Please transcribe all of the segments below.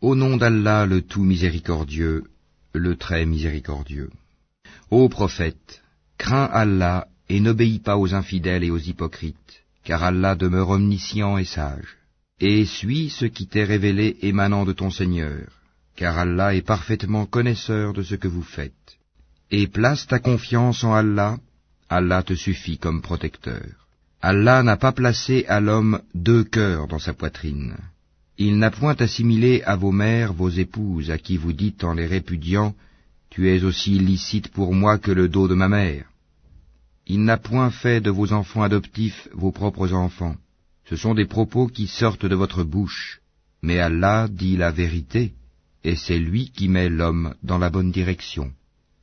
Au nom d'Allah le tout miséricordieux, le très miséricordieux. Ô prophète, crains Allah et n'obéis pas aux infidèles et aux hypocrites, car Allah demeure omniscient et sage. Et suis ce qui t'est révélé émanant de ton Seigneur, car Allah est parfaitement connaisseur de ce que vous faites. Et place ta confiance en Allah, Allah te suffit comme protecteur. Allah n'a pas placé à l'homme deux cœurs dans sa poitrine. Il n'a point assimilé à vos mères vos épouses, à qui vous dites en les répudiant, Tu es aussi licite pour moi que le dos de ma mère. Il n'a point fait de vos enfants adoptifs vos propres enfants. Ce sont des propos qui sortent de votre bouche. Mais Allah dit la vérité, et c'est lui qui met l'homme dans la bonne direction.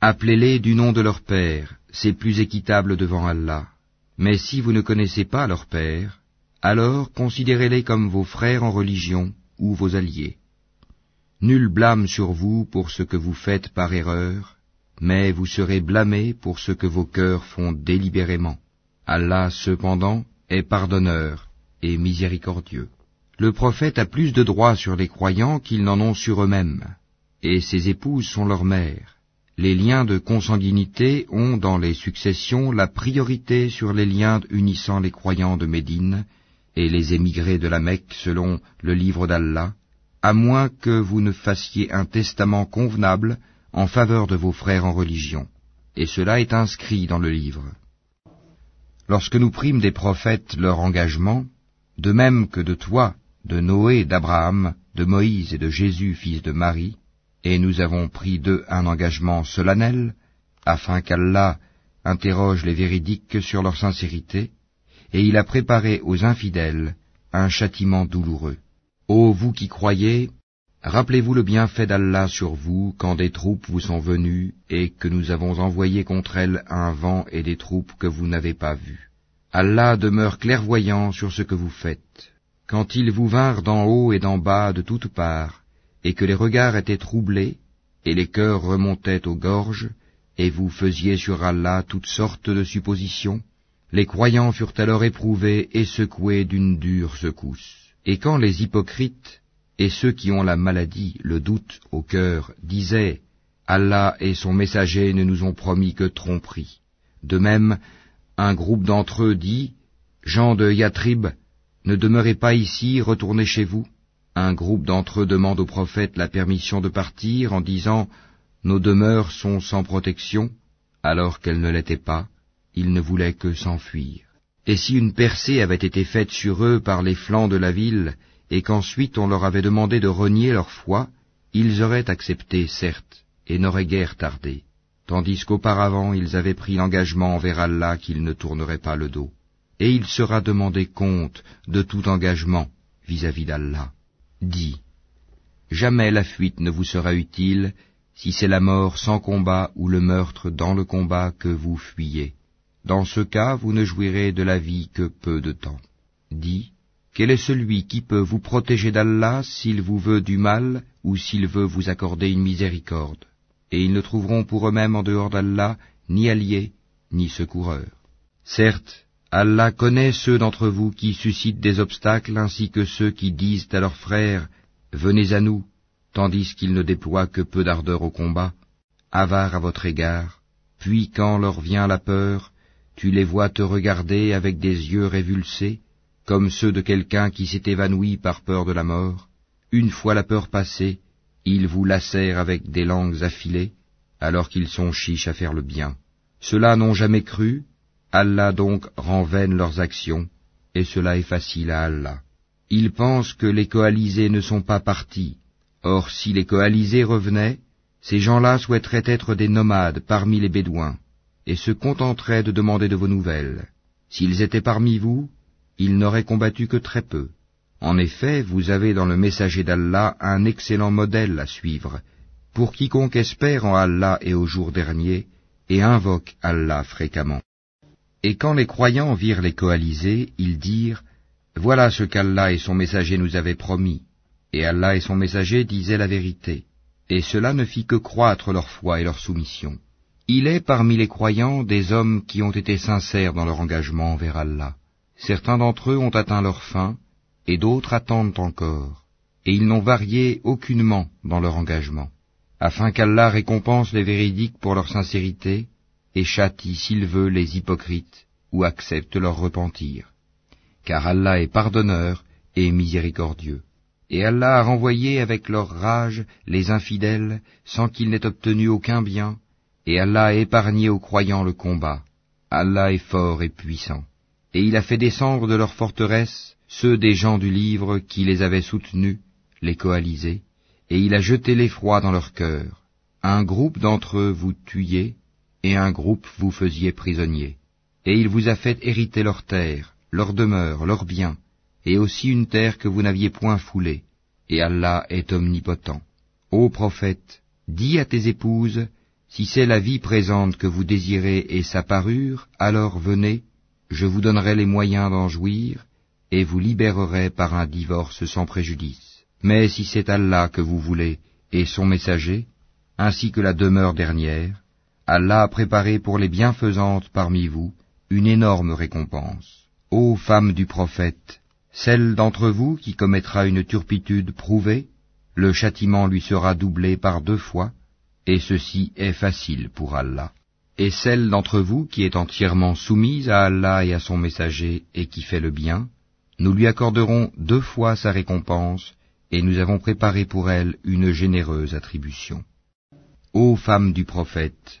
Appelez-les du nom de leur père, c'est plus équitable devant Allah. Mais si vous ne connaissez pas leur père, alors considérez-les comme vos frères en religion ou vos alliés. Nul blâme sur vous pour ce que vous faites par erreur, mais vous serez blâmés pour ce que vos cœurs font délibérément. Allah, cependant, est pardonneur et miséricordieux. Le prophète a plus de droits sur les croyants qu'ils n'en ont sur eux-mêmes, et ses épouses sont leurs mères. Les liens de consanguinité ont dans les successions la priorité sur les liens unissant les croyants de Médine et les émigrés de la Mecque selon le livre d'Allah, à moins que vous ne fassiez un testament convenable en faveur de vos frères en religion. Et cela est inscrit dans le livre. Lorsque nous prîmes des prophètes leur engagement, de même que de toi, de Noé, d'Abraham, de Moïse et de Jésus, fils de Marie, et nous avons pris d'eux un engagement solennel, afin qu'Allah interroge les véridiques sur leur sincérité, et il a préparé aux infidèles un châtiment douloureux. Ô vous qui croyez, rappelez-vous le bienfait d'Allah sur vous quand des troupes vous sont venues et que nous avons envoyé contre elles un vent et des troupes que vous n'avez pas vues. Allah demeure clairvoyant sur ce que vous faites. Quand ils vous vinrent d'en haut et d'en bas de toutes parts, et que les regards étaient troublés, et les cœurs remontaient aux gorges, et vous faisiez sur Allah toutes sortes de suppositions, les croyants furent alors éprouvés et secoués d'une dure secousse. Et quand les hypocrites et ceux qui ont la maladie, le doute au cœur, disaient Allah et son messager ne nous ont promis que tromperie. De même, un groupe d'entre eux dit Jean de Yatrib, ne demeurez pas ici, retournez chez vous. Un groupe d'entre eux demande au prophète la permission de partir en disant Nos demeures sont sans protection, alors qu'elles ne l'étaient pas ils ne voulaient que s'enfuir. Et si une percée avait été faite sur eux par les flancs de la ville, et qu'ensuite on leur avait demandé de renier leur foi, ils auraient accepté, certes, et n'auraient guère tardé, tandis qu'auparavant ils avaient pris l'engagement envers Allah qu'ils ne tourneraient pas le dos. Et il sera demandé compte de tout engagement vis-à-vis d'Allah. Dis, jamais la fuite ne vous sera utile si c'est la mort sans combat ou le meurtre dans le combat que vous fuyez. Dans ce cas, vous ne jouirez de la vie que peu de temps. Dis, quel est celui qui peut vous protéger d'Allah s'il vous veut du mal ou s'il veut vous accorder une miséricorde? Et ils ne trouveront pour eux-mêmes en dehors d'Allah ni alliés, ni secoureurs. Certes, Allah connaît ceux d'entre vous qui suscitent des obstacles ainsi que ceux qui disent à leurs frères Venez à nous, tandis qu'ils ne déploient que peu d'ardeur au combat, avares à votre égard, puis quand leur vient la peur, tu les vois te regarder avec des yeux révulsés, comme ceux de quelqu'un qui s'est évanoui par peur de la mort. Une fois la peur passée, ils vous lacèrent avec des langues affilées, alors qu'ils sont chiches à faire le bien. Ceux-là n'ont jamais cru, Allah donc rend vaines leurs actions, et cela est facile à Allah. Ils pensent que les coalisés ne sont pas partis. Or si les coalisés revenaient, ces gens-là souhaiteraient être des nomades parmi les Bédouins et se contenteraient de demander de vos nouvelles. S'ils étaient parmi vous, ils n'auraient combattu que très peu. En effet, vous avez dans le messager d'Allah un excellent modèle à suivre, pour quiconque espère en Allah et au jour dernier, et invoque Allah fréquemment. Et quand les croyants virent les coalisés, ils dirent, Voilà ce qu'Allah et son messager nous avaient promis. Et Allah et son messager disaient la vérité. Et cela ne fit que croître leur foi et leur soumission. Il est parmi les croyants des hommes qui ont été sincères dans leur engagement envers Allah. Certains d'entre eux ont atteint leur fin, et d'autres attendent encore. et ils n'ont varié aucunement dans leur engagement, afin qu'Allah récompense les véridiques pour leur sincérité, et châtie s'il veut les hypocrites, ou accepte leur repentir. Car Allah est pardonneur et miséricordieux. Et Allah a renvoyé avec leur rage les infidèles sans qu'ils n'aient obtenu aucun bien, et Allah a épargné aux croyants le combat. Allah est fort et puissant. Et il a fait descendre de leurs forteresses ceux des gens du livre qui les avaient soutenus, les coalisés, et il a jeté l'effroi dans leur cœur. Un groupe d'entre eux vous tuiez, et un groupe vous faisiez prisonniers. Et il vous a fait hériter leurs terres, leurs demeures, leurs biens, et aussi une terre que vous n'aviez point foulée, et Allah est omnipotent. Ô prophète, dis à tes épouses, si c'est la vie présente que vous désirez et sa parure, alors venez, je vous donnerai les moyens d'en jouir, et vous libérerai par un divorce sans préjudice. Mais si c'est Allah que vous voulez, et son messager, ainsi que la demeure dernière, Allah a préparé pour les bienfaisantes parmi vous une énorme récompense. Ô femmes du prophète, celle d'entre vous qui commettra une turpitude prouvée, le châtiment lui sera doublé par deux fois, et ceci est facile pour Allah. Et celle d'entre vous qui est entièrement soumise à Allah et à son messager et qui fait le bien, nous lui accorderons deux fois sa récompense, et nous avons préparé pour elle une généreuse attribution. Ô femmes du prophète,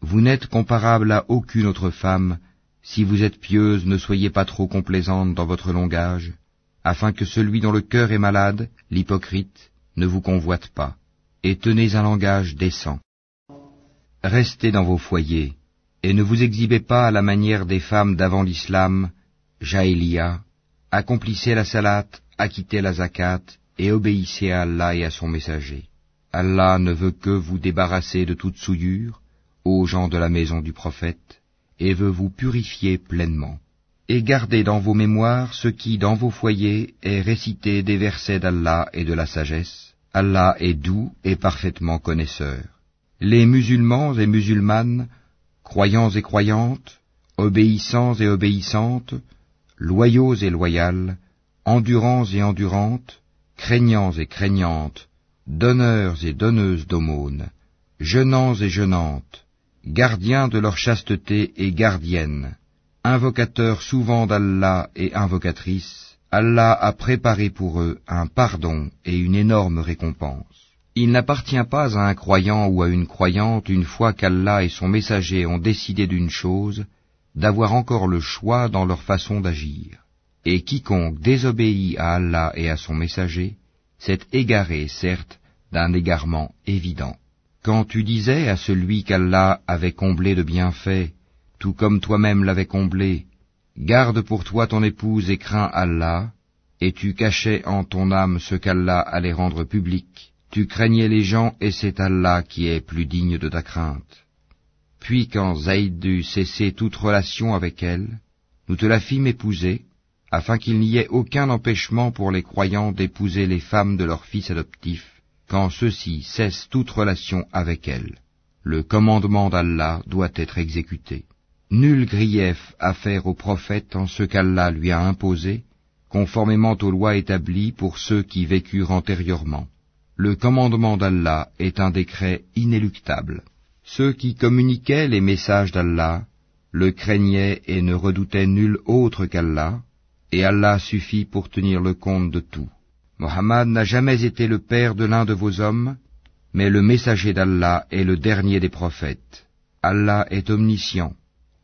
vous n'êtes comparable à aucune autre femme si vous êtes pieuse, ne soyez pas trop complaisante dans votre langage, afin que celui dont le cœur est malade, l'hypocrite, ne vous convoite pas, et tenez un langage décent. Restez dans vos foyers, et ne vous exhibez pas à la manière des femmes d'avant l'islam, Jaélia, accomplissez la salat, acquittez la zakat, et obéissez à Allah et à son messager. Allah ne veut que vous débarrasser de toute souillure, aux gens de la maison du prophète, et veut vous purifier pleinement. Et gardez dans vos mémoires ce qui, dans vos foyers, est récité des versets d'Allah et de la sagesse. Allah est doux et parfaitement connaisseur. Les musulmans et musulmanes, croyants et croyantes, obéissants et obéissantes, loyaux et loyales, endurants et endurantes, craignants et craignantes, donneurs et donneuses d'aumônes, jeûnants et jeûnantes, gardiens de leur chasteté et gardiennes, invocateurs souvent d'Allah et invocatrices, Allah a préparé pour eux un pardon et une énorme récompense. Il n'appartient pas à un croyant ou à une croyante, une fois qu'Allah et son messager ont décidé d'une chose, d'avoir encore le choix dans leur façon d'agir. Et quiconque désobéit à Allah et à son messager, s'est égaré, certes, d'un égarement évident. Quand tu disais à celui qu'Allah avait comblé de bienfaits, tout comme toi-même l'avais comblé, Garde pour toi ton épouse et crains Allah, et tu cachais en ton âme ce qu'Allah allait rendre public, tu craignais les gens et c'est Allah qui est plus digne de ta crainte. Puis quand Zaïd dut cesser toute relation avec elle, nous te la fîmes épouser, afin qu'il n'y ait aucun empêchement pour les croyants d'épouser les femmes de leurs fils adoptifs, quand ceux-ci cessent toute relation avec elle. Le commandement d'Allah doit être exécuté. Nul grief à faire au prophète en ce qu'Allah lui a imposé, conformément aux lois établies pour ceux qui vécurent antérieurement. Le commandement d'Allah est un décret inéluctable. Ceux qui communiquaient les messages d'Allah le craignaient et ne redoutaient nul autre qu'Allah, et Allah suffit pour tenir le compte de tout. Mohammed n'a jamais été le père de l'un de vos hommes, mais le messager d'Allah est le dernier des prophètes. Allah est omniscient.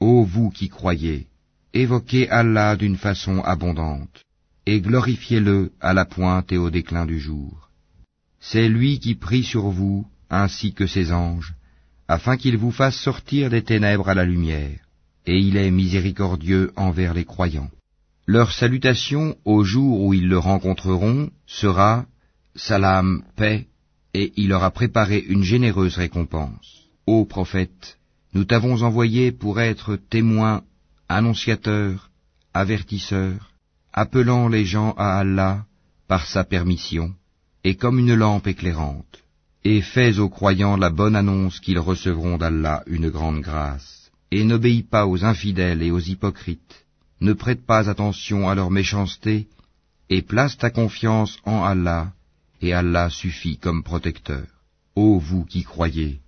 Ô vous qui croyez, évoquez Allah d'une façon abondante, et glorifiez-le à la pointe et au déclin du jour. C'est lui qui prie sur vous, ainsi que ses anges, afin qu'il vous fasse sortir des ténèbres à la lumière, et il est miséricordieux envers les croyants. Leur salutation au jour où ils le rencontreront sera Salam, paix, et il leur a préparé une généreuse récompense. Ô prophète, nous t'avons envoyé pour être témoin, annonciateur, avertisseur, appelant les gens à Allah par sa permission, et comme une lampe éclairante, et fais aux croyants la bonne annonce qu'ils recevront d'Allah une grande grâce, et n'obéis pas aux infidèles et aux hypocrites, ne prête pas attention à leur méchanceté, et place ta confiance en Allah, et Allah suffit comme protecteur. Ô vous qui croyez,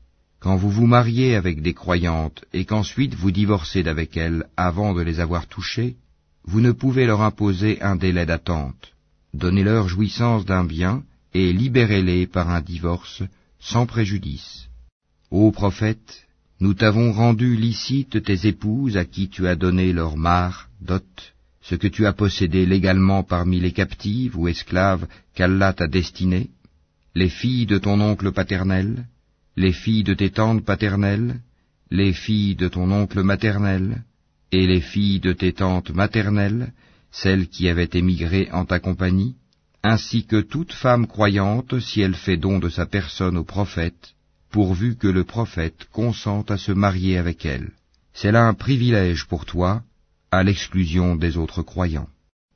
quand vous vous mariez avec des croyantes et qu'ensuite vous divorcez d'avec elles avant de les avoir touchées, vous ne pouvez leur imposer un délai d'attente. Donnez-leur jouissance d'un bien et libérez-les par un divorce sans préjudice. Ô prophète, nous t'avons rendu licite tes épouses à qui tu as donné leur mare, dot, ce que tu as possédé légalement parmi les captives ou esclaves qu'Allah t'a destinées, les filles de ton oncle paternel, les filles de tes tantes paternelles, les filles de ton oncle maternel, et les filles de tes tantes maternelles, celles qui avaient émigré en ta compagnie, ainsi que toute femme croyante si elle fait don de sa personne au prophète, pourvu que le prophète consente à se marier avec elle. C'est là un privilège pour toi, à l'exclusion des autres croyants.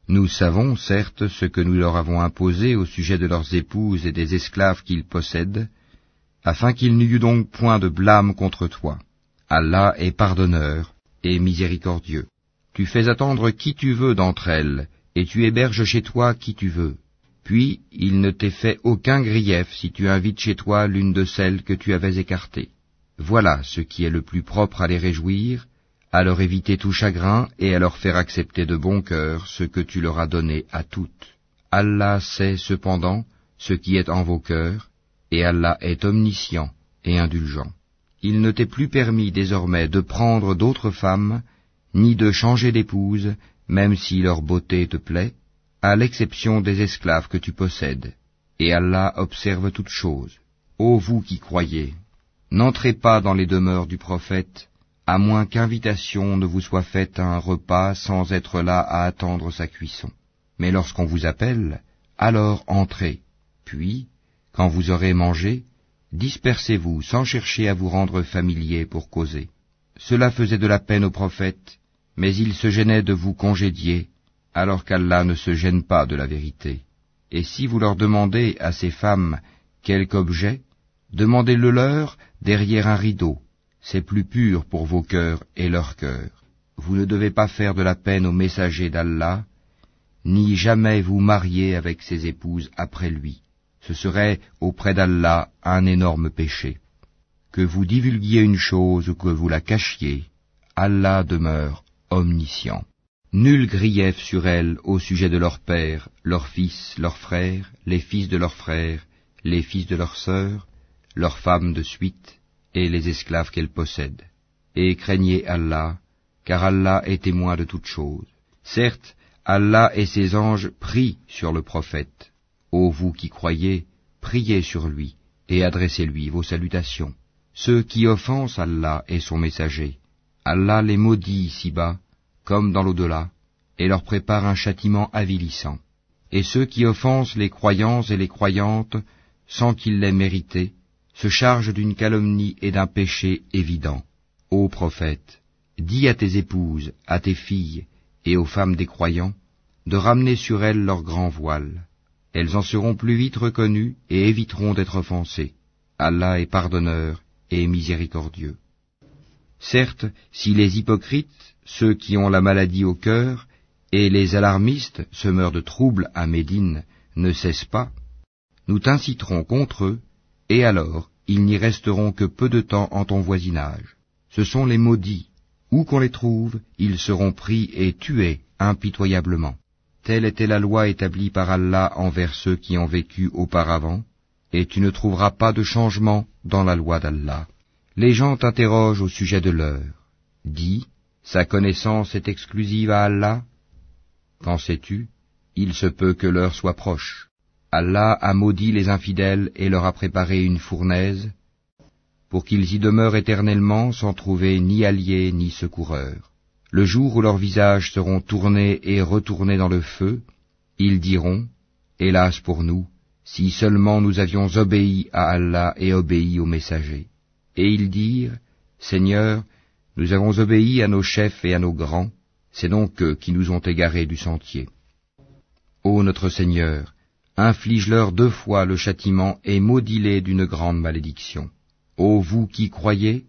Nous savons, certes, ce que nous leur avons imposé au sujet de leurs épouses et des esclaves qu'ils possèdent, afin qu'il n'y eût donc point de blâme contre toi. Allah est pardonneur et miséricordieux. Tu fais attendre qui tu veux d'entre elles, et tu héberges chez toi qui tu veux. Puis il ne t'est fait aucun grief si tu invites chez toi l'une de celles que tu avais écartées. Voilà ce qui est le plus propre à les réjouir, à leur éviter tout chagrin et à leur faire accepter de bon cœur ce que tu leur as donné à toutes. Allah sait cependant ce qui est en vos cœurs, et Allah est omniscient et indulgent. Il ne t'est plus permis désormais de prendre d'autres femmes, ni de changer d'épouse, même si leur beauté te plaît, à l'exception des esclaves que tu possèdes. Et Allah observe toutes choses. Ô vous qui croyez, n'entrez pas dans les demeures du prophète, à moins qu'invitation ne vous soit faite à un repas sans être là à attendre sa cuisson. Mais lorsqu'on vous appelle, alors entrez. Puis, quand vous aurez mangé, dispersez-vous sans chercher à vous rendre familier pour causer. Cela faisait de la peine au prophète, mais il se gênait de vous congédier, alors qu'Allah ne se gêne pas de la vérité. Et si vous leur demandez à ces femmes quelque objet, demandez-le leur derrière un rideau, c'est plus pur pour vos cœurs et leurs cœurs. Vous ne devez pas faire de la peine aux messagers d'Allah, ni jamais vous marier avec ses épouses après lui. Ce serait auprès d'Allah un énorme péché. Que vous divulguiez une chose ou que vous la cachiez, Allah demeure omniscient. Nul grief sur elles au sujet de leurs pères, leurs fils, leurs frères, les fils de leurs frères, les fils de leurs sœurs, leurs femmes de suite, et les esclaves qu'elle possède. Et craignez Allah, car Allah est témoin de toutes choses. Certes, Allah et ses anges prient sur le prophète. Ô vous qui croyez, priez sur lui, et adressez-lui vos salutations. Ceux qui offensent Allah et son messager, Allah les maudit ici-bas, comme dans l'au-delà, et leur prépare un châtiment avilissant. Et ceux qui offensent les croyants et les croyantes, sans qu'ils l'aient mérité, se charge d'une calomnie et d'un péché évident. Ô prophète, dis à tes épouses, à tes filles et aux femmes des croyants, de ramener sur elles leur grand voile. Elles en seront plus vite reconnues et éviteront d'être offensées. Allah est pardonneur et miséricordieux. Certes, si les hypocrites, ceux qui ont la maladie au cœur, et les alarmistes, semeurs de troubles à Médine, ne cessent pas, nous t'inciterons contre eux et alors ils n'y resteront que peu de temps en ton voisinage. Ce sont les maudits. Où qu'on les trouve, ils seront pris et tués impitoyablement. Telle était la loi établie par Allah envers ceux qui ont vécu auparavant, et tu ne trouveras pas de changement dans la loi d'Allah. Les gens t'interrogent au sujet de l'heure. Dis, sa connaissance est exclusive à Allah? Qu'en sais-tu? Il se peut que l'heure soit proche. Allah a maudit les infidèles et leur a préparé une fournaise, pour qu'ils y demeurent éternellement sans trouver ni alliés ni secoureurs. Le jour où leurs visages seront tournés et retournés dans le feu, ils diront, Hélas pour nous, si seulement nous avions obéi à Allah et obéi aux messagers. Et ils dirent, Seigneur, nous avons obéi à nos chefs et à nos grands, c'est donc eux qui nous ont égarés du sentier. Ô notre Seigneur, inflige-leur deux fois le châtiment et maudis-les d'une grande malédiction. Ô vous qui croyez,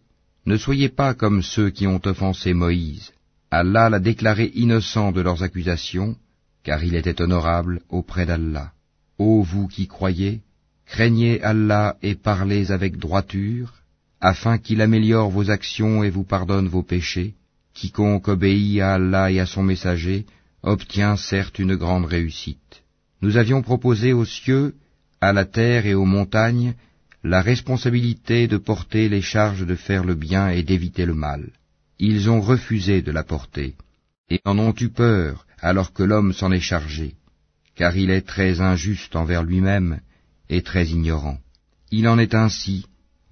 ne soyez pas comme ceux qui ont offensé Moïse. Allah l'a déclaré innocent de leurs accusations, car il était honorable auprès d'Allah. Ô vous qui croyez, craignez Allah et parlez avec droiture, afin qu'il améliore vos actions et vous pardonne vos péchés. Quiconque obéit à Allah et à son messager obtient certes une grande réussite. Nous avions proposé aux cieux, à la terre et aux montagnes la responsabilité de porter les charges de faire le bien et d'éviter le mal. Ils ont refusé de la porter, et en ont eu peur alors que l'homme s'en est chargé, car il est très injuste envers lui-même et très ignorant. Il en est ainsi,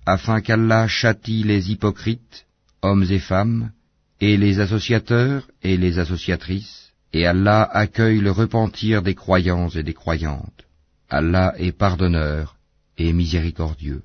afin qu'Allah châtie les hypocrites, hommes et femmes, et les associateurs et les associatrices, et Allah accueille le repentir des croyants et des croyantes. Allah est pardonneur et miséricordieux.